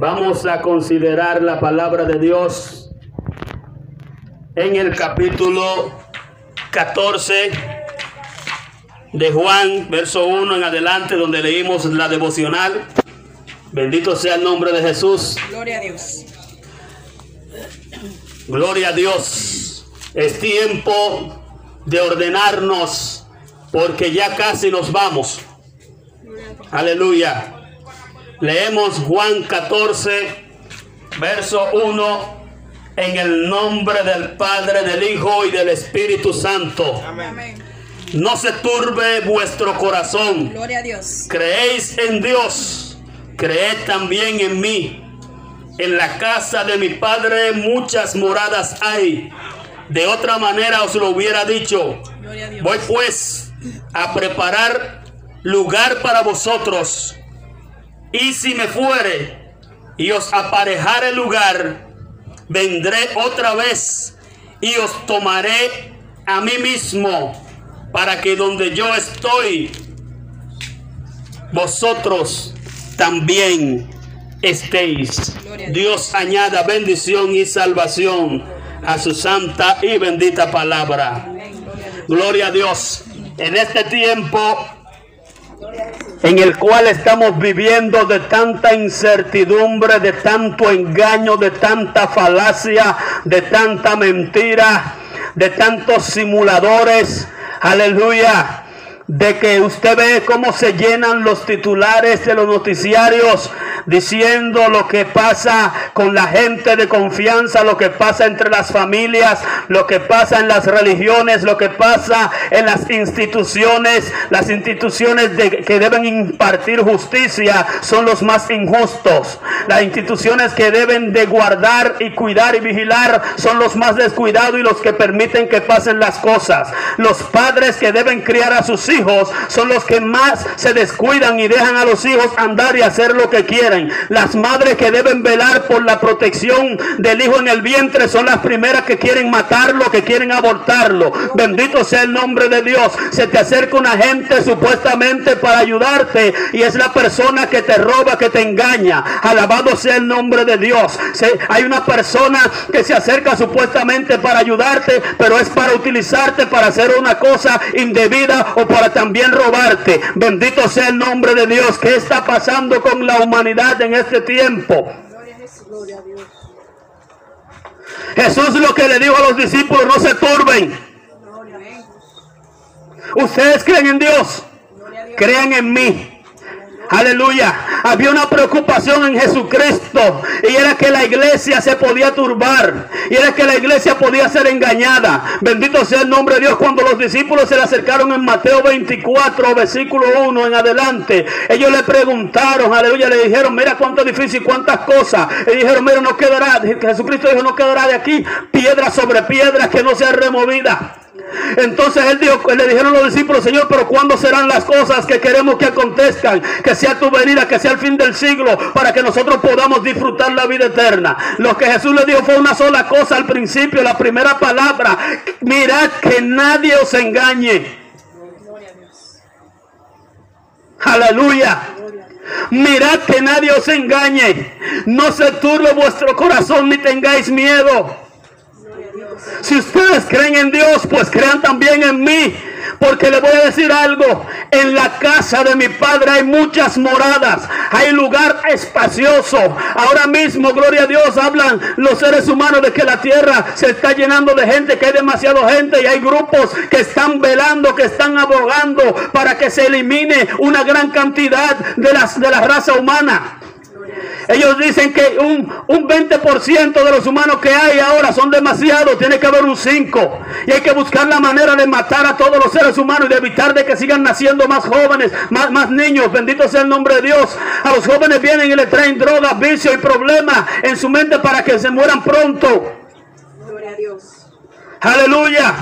Vamos a considerar la palabra de Dios en el capítulo 14 de Juan, verso 1 en adelante, donde leímos la devocional. Bendito sea el nombre de Jesús. Gloria a Dios. Gloria a Dios. Es tiempo de ordenarnos porque ya casi nos vamos. Aleluya. Leemos Juan 14, verso 1, en el nombre del Padre, del Hijo y del Espíritu Santo. Amén. No se turbe vuestro corazón. Gloria a Dios. Creéis en Dios, creed también en mí. En la casa de mi Padre muchas moradas hay. De otra manera os lo hubiera dicho. Voy pues a preparar lugar para vosotros. Y si me fuere y os aparejare lugar, vendré otra vez y os tomaré a mí mismo, para que donde yo estoy, vosotros también estéis. Dios añada bendición y salvación a su santa y bendita palabra. Gloria a Dios. En este tiempo en el cual estamos viviendo de tanta incertidumbre, de tanto engaño, de tanta falacia, de tanta mentira, de tantos simuladores. Aleluya. De que usted ve cómo se llenan los titulares de los noticiarios diciendo lo que pasa con la gente de confianza, lo que pasa entre las familias, lo que pasa en las religiones, lo que pasa en las instituciones, las instituciones que deben impartir justicia son los más injustos. Las instituciones que deben de guardar y cuidar y vigilar son los más descuidados y los que permiten que pasen las cosas. Los padres que deben criar a sus hijos son los que más se descuidan y dejan a los hijos andar y hacer lo que quieren. Las madres que deben velar por la protección del hijo en el vientre son las primeras que quieren matarlo, que quieren abortarlo. Bendito sea el nombre de Dios. Se te acerca una gente supuestamente para ayudarte y es la persona que te roba, que te engaña. Alabado sea el nombre de Dios. Hay una persona que se acerca supuestamente para ayudarte, pero es para utilizarte para hacer una cosa indebida o para también robarte. Bendito sea el nombre de Dios. ¿Qué está pasando con la humanidad en este tiempo? Jesús lo que le dijo a los discípulos, no se turben. Ustedes creen en Dios, crean en mí. Aleluya. Había una preocupación en Jesucristo y era que la iglesia se podía turbar y era que la iglesia podía ser engañada. Bendito sea el nombre de Dios. Cuando los discípulos se le acercaron en Mateo 24, versículo 1 en adelante, ellos le preguntaron, aleluya, le dijeron, mira cuánto difícil, cuántas cosas. Y dijeron, mira, no quedará, Jesucristo dijo, no quedará de aquí piedra sobre piedra que no sea removida. Entonces él dijo, le dijeron los discípulos, Señor, pero ¿cuándo serán las cosas que queremos que acontezcan? Que sea tu venida, que sea el fin del siglo, para que nosotros podamos disfrutar la vida eterna. Lo que Jesús le dijo fue una sola cosa al principio, la primera palabra, mirad que nadie os engañe. Aleluya. Mirad que nadie os engañe. No se turbe vuestro corazón ni tengáis miedo. Si ustedes creen en Dios, pues crean también en mí. Porque le voy a decir algo. En la casa de mi padre hay muchas moradas. Hay lugar espacioso. Ahora mismo, gloria a Dios, hablan los seres humanos de que la tierra se está llenando de gente, que hay demasiada gente y hay grupos que están velando, que están abogando para que se elimine una gran cantidad de, las, de la raza humana. Ellos dicen que un, un 20% de los humanos que hay ahora son demasiados, tiene que haber un 5. Y hay que buscar la manera de matar a todos los seres humanos y de evitar de que sigan naciendo más jóvenes, más, más niños. Bendito sea el nombre de Dios. A los jóvenes vienen y le traen drogas, vicio y problemas en su mente para que se mueran pronto. Gloria a Dios. Aleluya.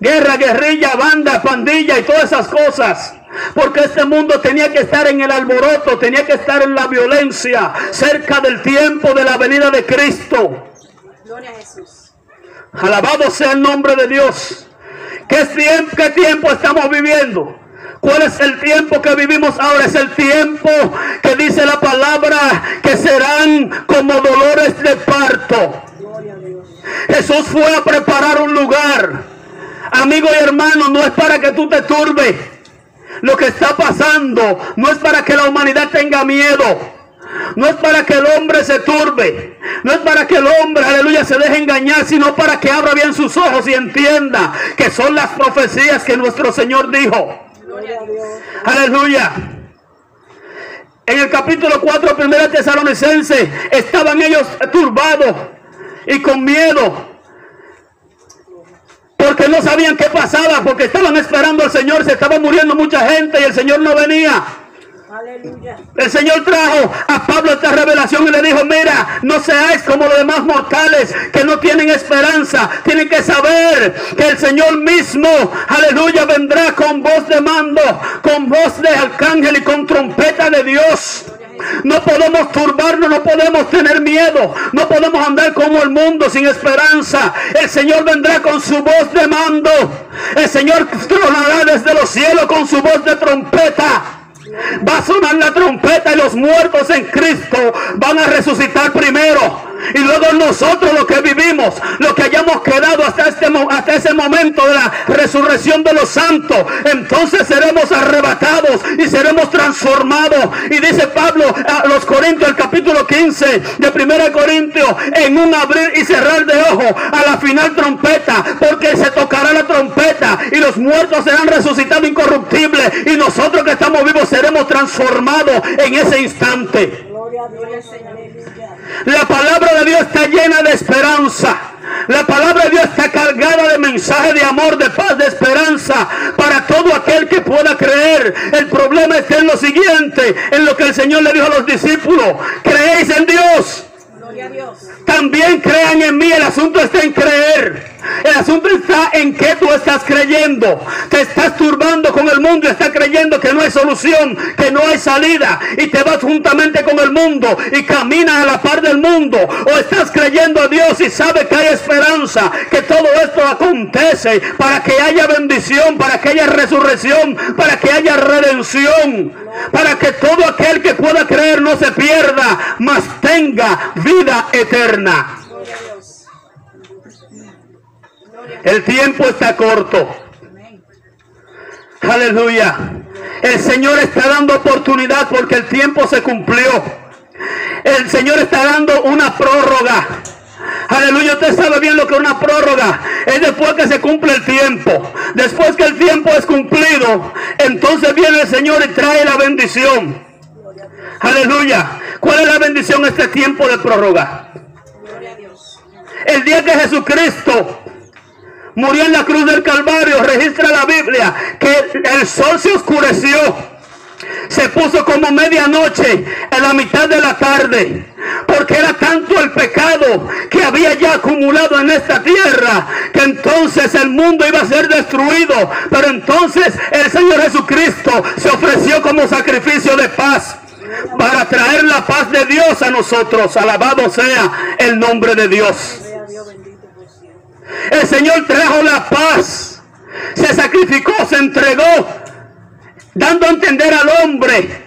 Guerra, guerrilla, banda, pandilla y todas esas cosas. Porque este mundo tenía que estar en el alboroto, tenía que estar en la violencia, cerca del tiempo de la venida de Cristo. Gloria a Jesús. Alabado sea el nombre de Dios. ¿Qué tiempo, qué tiempo estamos viviendo? ¿Cuál es el tiempo que vivimos ahora? Es el tiempo que dice la palabra que serán como dolores de parto. Gloria a Dios. Jesús fue a preparar un lugar. Amigo y hermano, no es para que tú te turbes. Lo que está pasando no es para que la humanidad tenga miedo. No es para que el hombre se turbe. No es para que el hombre, aleluya, se deje engañar, sino para que abra bien sus ojos y entienda que son las profecías que nuestro Señor dijo. Gloria a Dios. Aleluya. En el capítulo 4, primera tesalonicense, estaban ellos turbados y con miedo. Porque no sabían qué pasaba, porque estaban esperando al Señor, se estaba muriendo mucha gente y el Señor no venía. Aleluya. El Señor trajo a Pablo esta revelación y le dijo, mira, no seáis como los demás mortales que no tienen esperanza. Tienen que saber que el Señor mismo, aleluya, vendrá con voz de mando, con voz de arcángel y con trompeta de Dios. No podemos turbarnos, no podemos tener miedo, no podemos andar como el mundo sin esperanza. El Señor vendrá con su voz de mando. El Señor tronará desde los cielos con su voz de trompeta. Va a sonar la trompeta y los muertos en Cristo van a resucitar primero. Y luego nosotros los que vivimos, los que hayamos quedado hasta, este, hasta ese momento de la resurrección de los santos, entonces seremos arrebatados y seremos transformados. Y dice Pablo a los Corintios, el capítulo 15 de 1 Corintios, en un abrir y cerrar de ojo a la final trompeta, porque se tocará la trompeta y los muertos serán resucitados incorruptibles y nosotros que estamos vivos seremos transformados en ese instante. La palabra de Dios está llena de esperanza. La palabra de Dios está cargada de mensaje de amor, de paz, de esperanza para todo aquel que pueda creer. El problema está en lo siguiente, en lo que el Señor le dijo a los discípulos. ¿Creéis en Dios? Gloria a Dios. También crean en mí. El asunto está en creer. El asunto está en que tú estás creyendo. Te estás turbando con el mundo y estás creyendo que no hay solución, que no hay salida. Y te vas juntamente con el mundo y caminas a la par del mundo. O estás creyendo a Dios y sabes que hay esperanza, que todo esto acontece para que haya bendición, para que haya resurrección, para que haya redención. Para que todo aquel que pueda creer no se pierda, mas tenga vida eterna. El tiempo está corto. Aleluya. El Señor está dando oportunidad porque el tiempo se cumplió. El Señor está dando una prórroga. Aleluya, usted sabe bien lo que es una prórroga. Es después que se cumple el tiempo. Después que el tiempo es cumplido, entonces viene el Señor y trae la bendición. Aleluya. ¿Cuál es la bendición en este tiempo de prórroga? El día que Jesucristo murió en la cruz del Calvario, registra la Biblia que el sol se oscureció. Se puso como medianoche en la mitad de la tarde. Porque era tanto el pecado que había ya acumulado en esta tierra. Que entonces el mundo iba a ser destruido. Pero entonces el Señor Jesucristo se ofreció como sacrificio de paz. Para traer la paz de Dios a nosotros. Alabado sea el nombre de Dios. Sea Dios bendito por siempre. El Señor trajo la paz. Se sacrificó, se entregó, dando a entender al hombre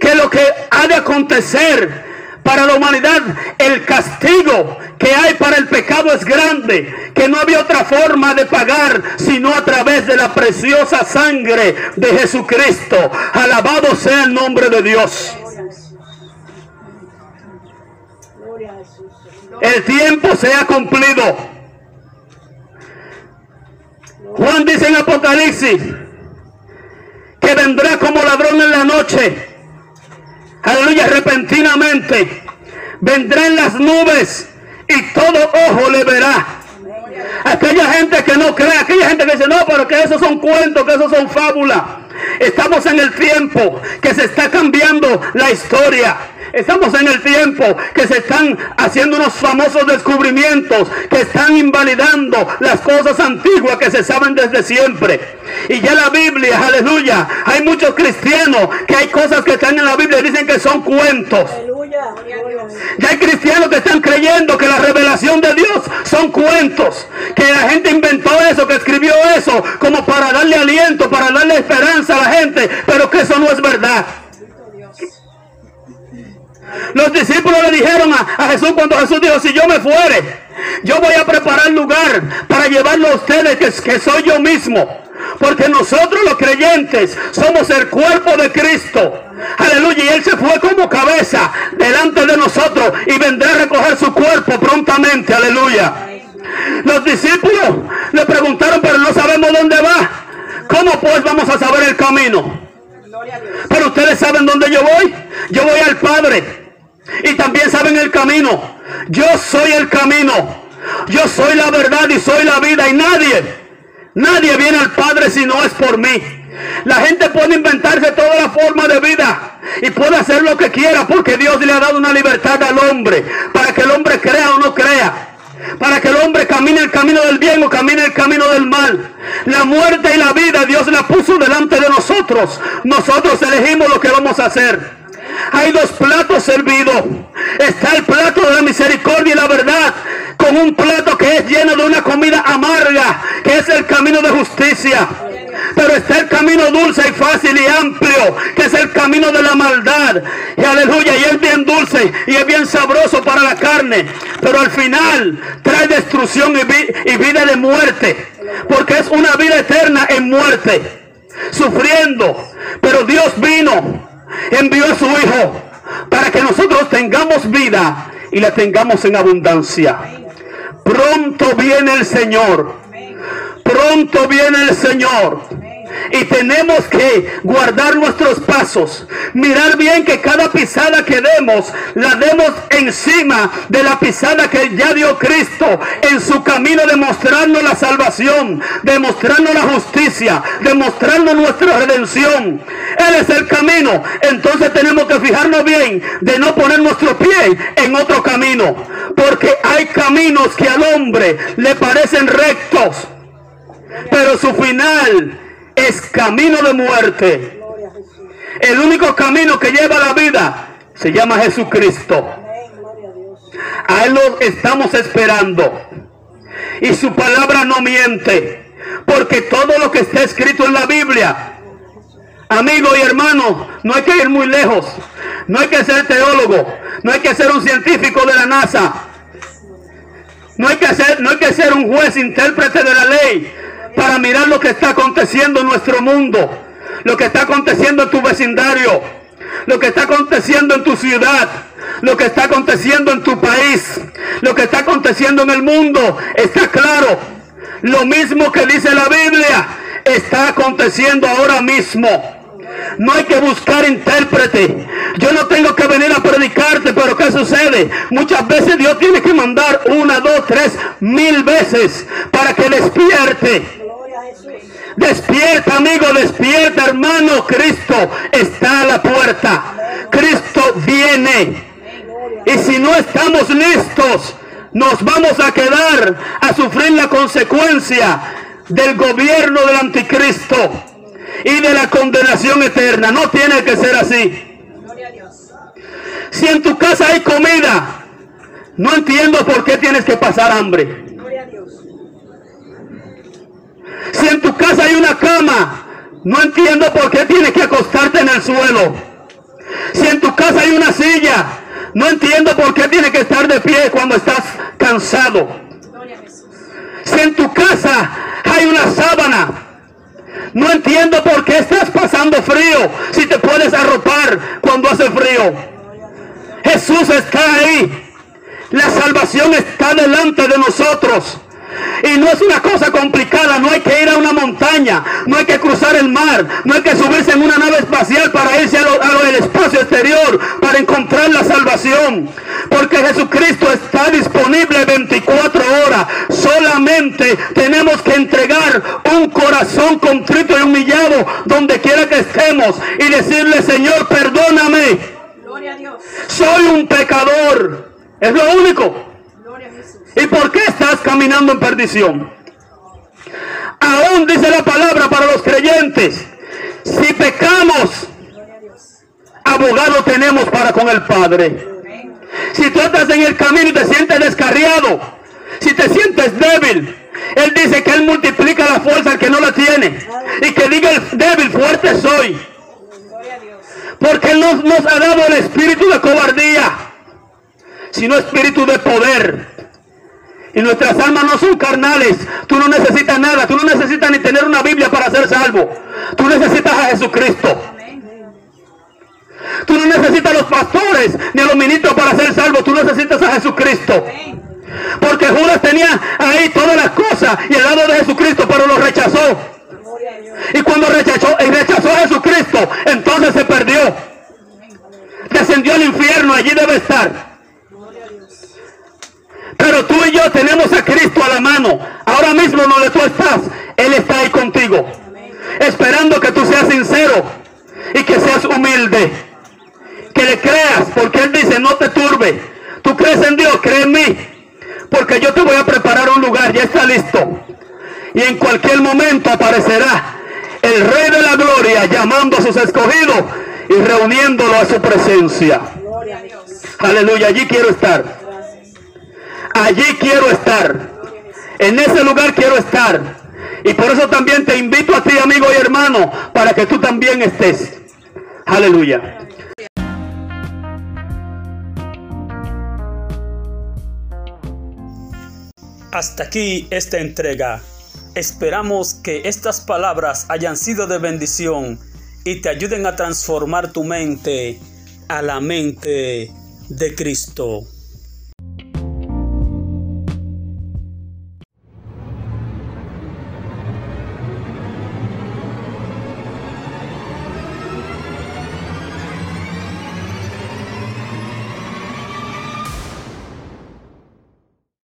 que lo que ha de acontecer para la humanidad, el castigo que hay para el pecado es grande, que no había otra forma de pagar sino a través de la preciosa sangre de Jesucristo. Alabado sea el nombre de Dios. El tiempo se ha cumplido. Juan dice en Apocalipsis que vendrá como ladrón en la noche. aleluya, repentinamente, vendrá en las nubes y todo ojo le verá. Aquella gente que no cree, aquella gente que dice, no, pero que esos son cuentos, que esos son fábulas. Estamos en el tiempo que se está cambiando la historia. Estamos en el tiempo que se están haciendo unos famosos descubrimientos que están invalidando las cosas antiguas que se saben desde siempre. Y ya la Biblia, aleluya, hay muchos cristianos que hay cosas que están en la Biblia y dicen que son cuentos. Aleluya. Ya hay cristianos que están creyendo que la revelación de Dios son cuentos, que la gente inventó eso, que escribió eso, como para darle aliento, para darle esperanza a la gente, pero que eso no es verdad. Los discípulos le dijeron a, a Jesús cuando Jesús dijo, si yo me fuere, yo voy a preparar lugar para llevarlo a ustedes, que, que soy yo mismo. Porque nosotros los creyentes somos el cuerpo de Cristo. Aleluya. Y Él se fue como cabeza delante de nosotros y vendrá a recoger su cuerpo prontamente. Aleluya. Los discípulos le preguntaron, pero no sabemos dónde va. ¿Cómo pues vamos a saber el camino? Pero ustedes saben dónde yo voy. Yo voy al Padre. Y también saben el camino. Yo soy el camino. Yo soy la verdad y soy la vida. Y nadie, nadie viene al Padre si no es por mí. La gente puede inventarse toda la forma de vida y puede hacer lo que quiera porque Dios le ha dado una libertad al hombre para que el hombre crea o no crea. Para que el hombre camine el camino del bien o camine el camino del mal. La muerte y la vida Dios la puso delante de nosotros. Nosotros elegimos lo que vamos a hacer. Hay dos platos servidos. Está el plato de la misericordia y la verdad. Con un plato que es lleno de una comida amarga. Que es el camino de justicia. Pero está el camino dulce y fácil y amplio. Que es el camino de la maldad. Y aleluya. Y es bien dulce. Y es bien sabroso para la carne. Pero al final trae destrucción y, y vida de muerte. Porque es una vida eterna en muerte. Sufriendo. Pero Dios vino envió a su Hijo para que nosotros tengamos vida y la tengamos en abundancia. Pronto viene el Señor. Pronto viene el Señor. Y tenemos que guardar nuestros pasos. Mirar bien que cada pisada que demos, la demos encima de la pisada que ya dio Cristo en su camino de mostrarnos la salvación, de mostrarnos la justicia, de mostrarnos nuestra redención. Él es el camino. Entonces tenemos que fijarnos bien de no poner nuestro pie en otro camino. Porque hay caminos que al hombre le parecen rectos pero su final es camino de muerte. El único camino que lleva a la vida se llama Jesucristo. A Él lo estamos esperando. Y su palabra no miente. Porque todo lo que está escrito en la Biblia, amigo y hermano, no hay que ir muy lejos. No hay que ser teólogo. No hay que ser un científico de la NASA. No hay que ser, no hay que ser un juez intérprete de la ley para mirar lo que está aconteciendo en nuestro mundo, lo que está aconteciendo en tu vecindario, lo que está aconteciendo en tu ciudad, lo que está aconteciendo en tu país, lo que está aconteciendo en el mundo. Está claro. Lo mismo que dice la Biblia está aconteciendo ahora mismo. No hay que buscar intérprete. Yo no tengo que venir a predicarte, pero ¿qué sucede? Muchas veces Dios tiene que mandar una, dos, tres, mil veces para que despierte. Despierta, amigo, despierta, hermano. Cristo está a la puerta. Cristo viene. Y si no estamos listos, nos vamos a quedar a sufrir la consecuencia del gobierno del anticristo y de la condenación eterna. No tiene que ser así. Si en tu casa hay comida, no entiendo por qué tienes que pasar hambre. Si en tu casa hay una cama, no entiendo por qué tienes que acostarte en el suelo. Si en tu casa hay una silla, no entiendo por qué tienes que estar de pie cuando estás cansado. Si en tu casa hay una sábana, no entiendo por qué estás pasando frío si te puedes arropar cuando hace frío. Jesús está ahí. La salvación está delante de nosotros. Y no es una cosa complicada, no hay que ir a una montaña, no hay que cruzar el mar, no hay que subirse en una nave espacial para irse a lo, a lo del espacio exterior para encontrar la salvación. Porque Jesucristo está disponible 24 horas. Solamente tenemos que entregar un corazón contrito y humillado donde quiera que estemos y decirle, Señor, perdóname. Gloria a Dios. Soy un pecador. Es lo único. ¿Y por qué estás caminando en perdición? Aún dice la palabra para los creyentes, si pecamos, abogado tenemos para con el Padre. Si tú estás en el camino y te sientes descarriado, si te sientes débil, Él dice que Él multiplica la fuerza al que no la tiene. Y que diga el débil, fuerte soy. Porque Él nos, nos ha dado el espíritu de cobardía, sino espíritu de poder. Y nuestras almas no son carnales. Tú no necesitas nada. Tú no necesitas ni tener una Biblia para ser salvo. Tú necesitas a Jesucristo. Tú no necesitas a los pastores ni a los ministros para ser salvo. Tú necesitas a Jesucristo. Porque Judas tenía ahí todas las cosas y el lado de Jesucristo, pero lo rechazó. Y cuando rechazó, y rechazó a Jesucristo, entonces se perdió. Descendió al infierno, allí debe estar. Pero tú y yo tenemos a Cristo a la mano. Ahora mismo donde tú estás, Él está ahí contigo. Esperando que tú seas sincero y que seas humilde. Que le creas, porque Él dice, no te turbe. Tú crees en Dios, cree en mí. Porque yo te voy a preparar un lugar, ya está listo. Y en cualquier momento aparecerá el Rey de la Gloria llamando a sus escogidos y reuniéndolo a su presencia. Gloria a Dios. Aleluya, allí quiero estar. Allí quiero estar. En ese lugar quiero estar. Y por eso también te invito a ti, amigo y hermano, para que tú también estés. Aleluya. Hasta aquí esta entrega. Esperamos que estas palabras hayan sido de bendición y te ayuden a transformar tu mente a la mente de Cristo.